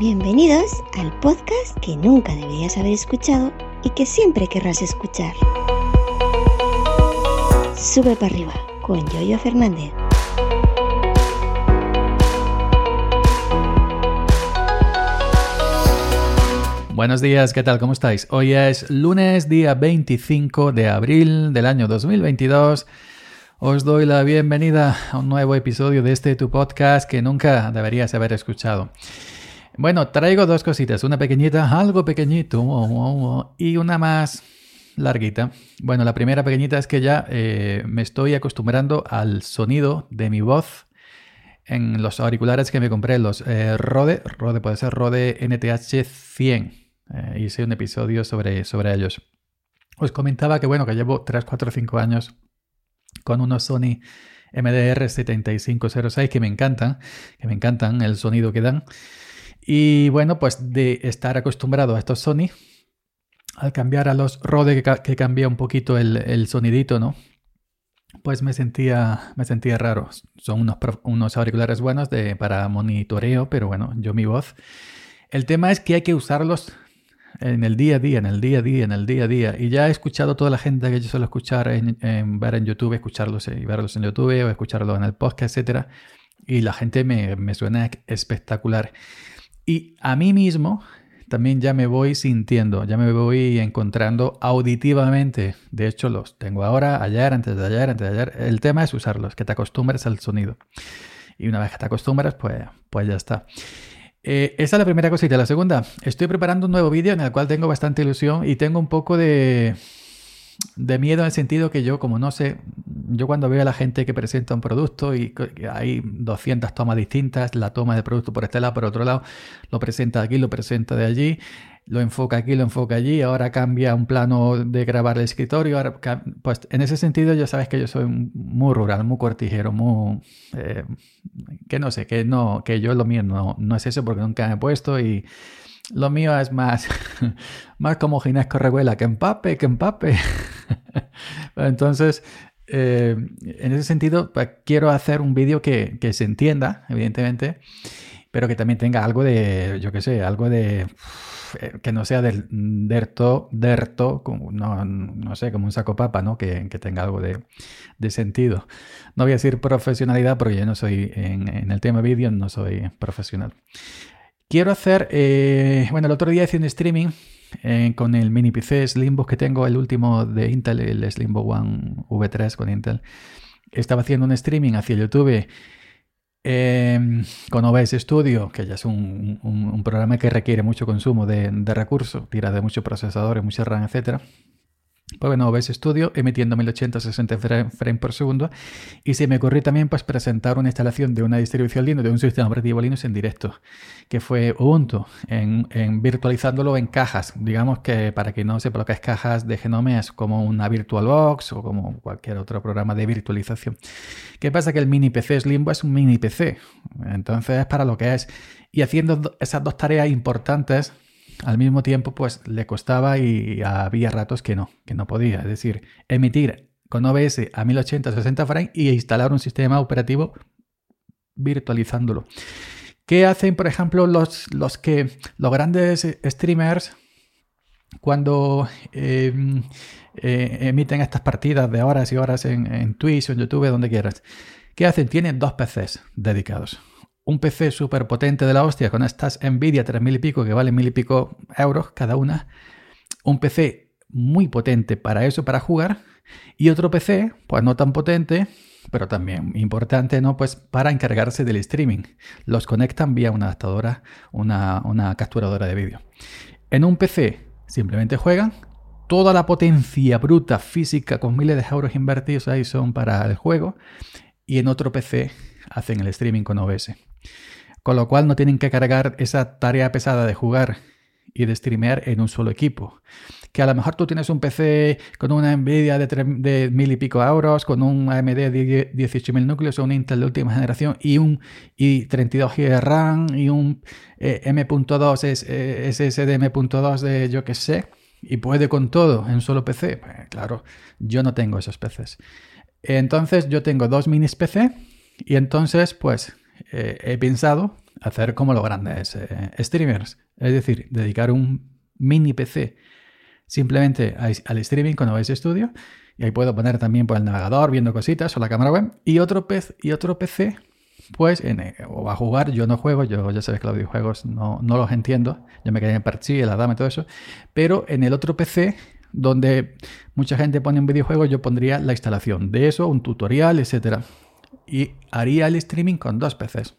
Bienvenidos al podcast que nunca deberías haber escuchado y que siempre querrás escuchar. Sube para arriba con Yoyo Fernández. Buenos días, ¿qué tal? ¿Cómo estáis? Hoy es lunes, día 25 de abril del año 2022. Os doy la bienvenida a un nuevo episodio de este tu podcast que nunca deberías haber escuchado. Bueno, traigo dos cositas, una pequeñita, algo pequeñito, y una más larguita. Bueno, la primera pequeñita es que ya eh, me estoy acostumbrando al sonido de mi voz en los auriculares que me compré, los eh, Rode, Rode puede ser Rode NTH 100. Eh, hice un episodio sobre, sobre ellos. Os comentaba que bueno, que llevo 3, 4, 5 años con unos Sony MDR 7506 que me encantan, que me encantan el sonido que dan. Y bueno, pues de estar acostumbrado a estos Sony, al cambiar a los Rode que, cambia un poquito el, sonidito, ¿no? Pues me sentía, me sentía raro. Son unos, unos auriculares buenos de, para monitoreo, pero bueno, yo mi voz. El tema es que hay que usarlos en el día a día, en el día a día, en el día a día. Y ya he escuchado a toda la gente que yo suelo escuchar en, ver en YouTube, escucharlos y verlos en YouTube o escucharlos en el podcast, etc. Y la gente me, me suena espectacular. Y a mí mismo también ya me voy sintiendo, ya me voy encontrando auditivamente. De hecho, los tengo ahora, ayer, antes de ayer, antes de ayer. El tema es usarlos, que te acostumbres al sonido. Y una vez que te acostumbras, pues, pues ya está. Eh, esa es la primera cosita. La segunda, estoy preparando un nuevo vídeo en el cual tengo bastante ilusión y tengo un poco de, de miedo en el sentido que yo, como no sé, yo cuando veo a la gente que presenta un producto y hay 200 tomas distintas, la toma del producto por este lado, por otro lado, lo presenta aquí, lo presenta de allí, lo enfoca aquí, lo enfoca allí, ahora cambia un plano de grabar el escritorio, pues en ese sentido ya sabes que yo soy muy rural, muy cortijero, muy... Eh, que no sé, que no, que yo lo mío no, no es eso porque nunca me he puesto y lo mío es más, más como Ginés Correguela, que empape, que empape. Entonces, eh, en ese sentido, quiero hacer un vídeo que, se entienda, evidentemente, pero que también tenga algo de, yo qué sé, algo de eh, que no sea del derto, derto, no, sé, como un saco papa, ¿no? Que, tenga algo de, sentido. No voy a decir profesionalidad porque yo no soy, en, en el tema vídeo, no soy profesional. Quiero hacer, eh, bueno, el otro día hice un streaming eh, con el mini PC Slimbo que tengo, el último de Intel, el Slimbo One V3 con Intel. Estaba haciendo un streaming hacia YouTube em, con OBS Studio, que ya es un, programa que requiere mucho consumo de, de recursos, tira de muchos procesadores, mucha RAM, etcétera. Pues bueno, OBS Studio emitiendo 1080-60 frames por segundo. Y se me ocurrió también pues, presentar una instalación de una distribución Linux, de un sistema operativo Linux en directo, que fue Ubuntu, en, virtualizándolo en cajas. Digamos que para que no sepa lo que es cajas de Genome es como una VirtualBox o como cualquier otro programa de virtualización. ¿Qué pasa? Que el mini PC Slimbo es un mini PC. Entonces es para lo que es. Y haciendo esas dos tareas importantes al mismo tiempo, pues le costaba y había ratos que no, que no podía. Es decir, emitir con OBS a 1080 60 frames y instalar un sistema operativo virtualizándolo. ¿Qué hacen, por ejemplo, los, los que los grandes streamers cuando em, eh, emiten estas partidas de horas y horas en, en Twitch o en YouTube, donde quieras? ¿Qué hacen? Tienen dos PCs dedicados un PC súper potente de la hostia con estas Nvidia 3000 y pico que valen mil y pico euros cada una. Un PC muy potente para eso, para jugar. Y otro PC, pues no tan potente, pero también importante, ¿no? Pues para encargarse del streaming. Los conectan vía una adaptadora, una, una capturadora de vídeo. En un PC simplemente juegan. Toda la potencia bruta física con miles de euros invertidos ahí son para el juego. Y en otro PC hacen el streaming con OBS. Con lo cual no tienen que cargar esa tarea pesada de jugar y de streamear en un solo equipo. Que a lo mejor tú tienes un PC con una Nvidia de, mil y pico euros, con un AMD de 18.000 núcleos o un Intel de última generación y un y 32 GB de RAM y un eh, M.2 es, eh, SSD M.2 de yo que sé y puede con todo en un solo PC. Pues, claro, yo no tengo esos PCs. Entonces yo tengo dos minis PC y entonces pues eh, he pensado hacer como los grandes eh, streamers. Es decir, dedicar un mini PC simplemente al streaming con OBS Studio. Y ahí puedo poner también por el navegador viendo cositas o la cámara web. Y otro, PC, y otro PC, pues, en, eh, o a jugar. Yo no juego, yo ya sabes que los videojuegos no, no los entiendo. Yo me quedé en Parchi, la dama y todo eso. Pero en el otro PC, donde mucha gente pone un videojuego, yo pondría la instalación de eso, un tutorial, etcétera. Y haría el streaming con dos PCs.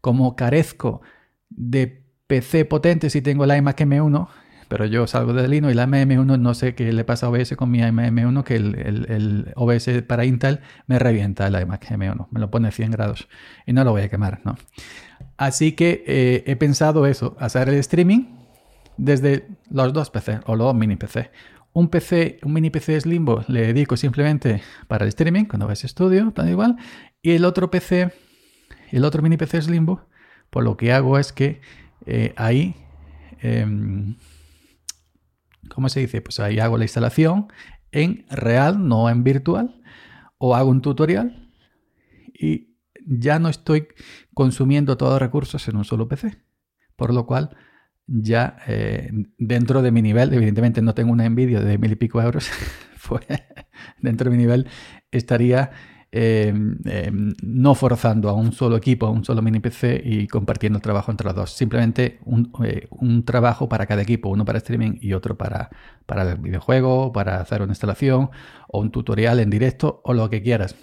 Como carezco de PC potente si tengo la iMac M1, pero yo salgo de Linux y la MM1 no sé qué le pasa a OBS con mi MM1 que el, OBS para Intel me revienta la iMac M1, me lo pone a 100 grados y no lo voy a quemar, ¿no? Así que eh, he pensado eso, hacer el streaming desde los dos PC o los dos mini PC. Un PC, un mini PC Slimbo le dedico simplemente para el streaming con OBS Studio, tan igual, y el otro PC, el otro mini PC Slimbo, pues lo que hago es que eh, ahí em, ¿Cómo se dice? Pues ahí hago la instalación en real, no en virtual, o hago un tutorial y ya no estoy consumiendo todos los recursos en un solo PC. Por lo cual, ya eh, dentro de mi nivel, evidentemente no tengo una envidia de mil y pico euros, pues dentro de mi nivel estaría Em, em, no forzando a un solo equipo, a un solo mini PC y compartiendo el trabajo entre los dos. Simplemente eh, un, trabajo para cada equipo, uno para streaming y otro para, para el videojuego, para hacer una instalación o un tutorial en directo o lo que quieras.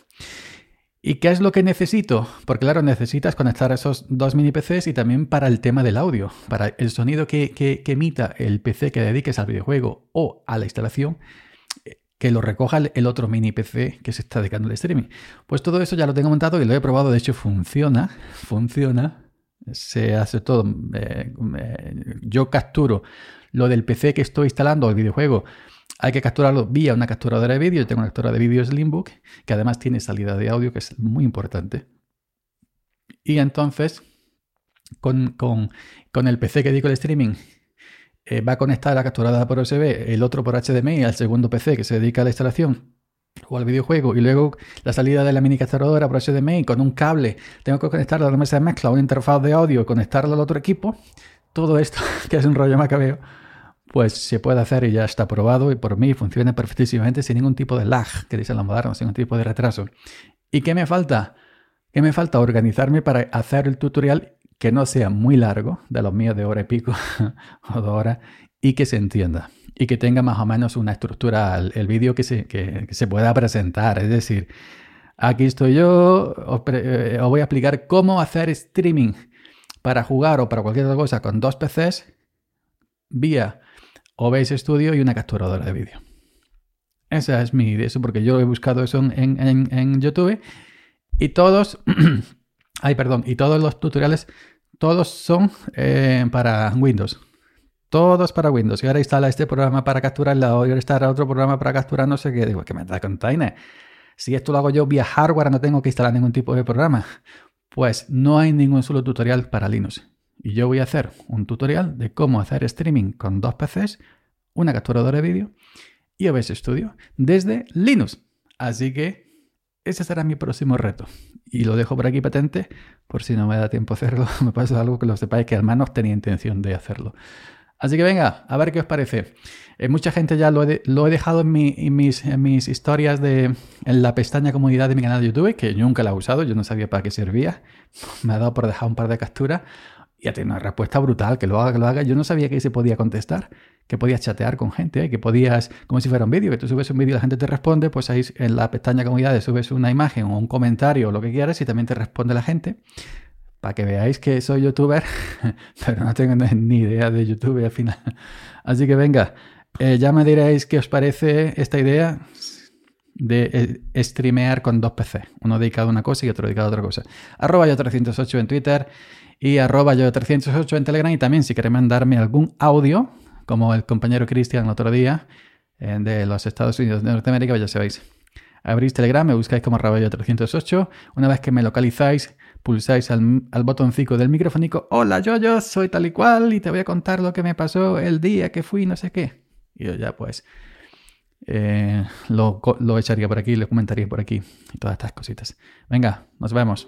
¿Y qué es lo que necesito? Porque claro, necesitas conectar esos dos mini PCs y también para el tema del audio, para el sonido que, emita el PC que dediques al videojuego o a la instalación que lo recoja el otro mini PC que se está dedicando al streaming. Pues todo eso ya lo tengo montado y lo he probado, de hecho funciona, funciona, se hace todo. Eh, eh, yo capturo lo del PC que estoy instalando, el videojuego, hay que capturarlo vía una capturadora de vídeo. Yo tengo una capturadora de vídeo Slimbook, que además tiene salida de audio, que es muy importante. Y entonces, con, el PC que dedico al streaming eh, va a conectar la capturada por USB, el otro por HDMI al segundo PC que se dedica a la instalación o al videojuego y luego la salida de la mini capturadora por HDMI con un cable, tengo que conectarla a la mesa de mezcla, una interfaz de audio, conectarlo al otro equipo, todo esto que es un rollo macabeo, pues se puede hacer y ya está probado y por mí funciona perfectísimamente sin ningún tipo de lag, que dicen los modernos, sin ningún tipo de retraso. ¿Y qué me falta? ¿Qué me falta? Organizarme para hacer el tutorial que no sea muy largo, de los míos de hora y pico o dos horas, y que se entienda. Y que tenga más o menos una estructura el, vídeo que se, que, se pueda presentar. Es decir, aquí estoy yo, eh, os, voy a explicar cómo hacer streaming para jugar o para cualquier otra cosa con dos PCs vía OBS Studio y una capturadora de vídeo. Esa es mi idea, eso porque yo he buscado eso en, en YouTube y todos, ay perdón, y todos los tutoriales todos son eh, para Windows. Todos para Windows. Y ahora instala este programa para capturar el audio, ahora instala otro programa para capturar no sé qué. Digo, que me da container. Si esto lo hago yo vía hardware, no tengo que instalar ningún tipo de programa. Pues no hay ningún solo tutorial para Linux. Y yo voy a hacer un tutorial de cómo hacer streaming con dos PCs, una capturadora de vídeo y OBS Studio desde Linux. Así que ese será mi próximo reto. Y lo dejo por aquí patente, por si no me da tiempo hacerlo, me pasa algo que lo sepáis que al menos tenía intención de hacerlo. Así que venga, a ver qué os parece. Eh, mucha gente ya lo he, dejado en, mis, mis, historias de en la pestaña comunidad de mi canal de YouTube, que nunca la he usado, yo no sabía para qué servía. Me ha dado por dejar un par de capturas y ha tenido una respuesta brutal, que lo haga, que lo haga. Yo no sabía que se podía contestar que podías chatear con gente, que podías, como si fuera un vídeo, que tú subes un vídeo y la gente te responde, pues ahí en la pestaña comunidades subes una imagen o un comentario o lo que quieras y también te responde la gente. Para que veáis que soy youtuber, pero no tengo ni idea de YouTube al final. Así que venga, eh, ya me diréis qué os parece esta idea de eh, streamear con dos PC, uno dedicado a una cosa y otro dedicado a otra cosa. Arroba yo 308 en Twitter y arroba yo 308 en Telegram y también si queréis mandarme algún audio como el compañero Cristian otro día eh, de los Estados Unidos de Norteamérica, ya sabéis. Abrís Telegram, me buscáis como Raballo 308. Una vez que me localizáis, pulsáis al, al botoncito del microfónico. Hola, yo, yo soy tal y cual y te voy a contar lo que me pasó el día que fui, no sé qué. Y yo ya pues eh, lo, lo echaría por aquí, lo comentaría por aquí y todas estas cositas. Venga, nos vemos.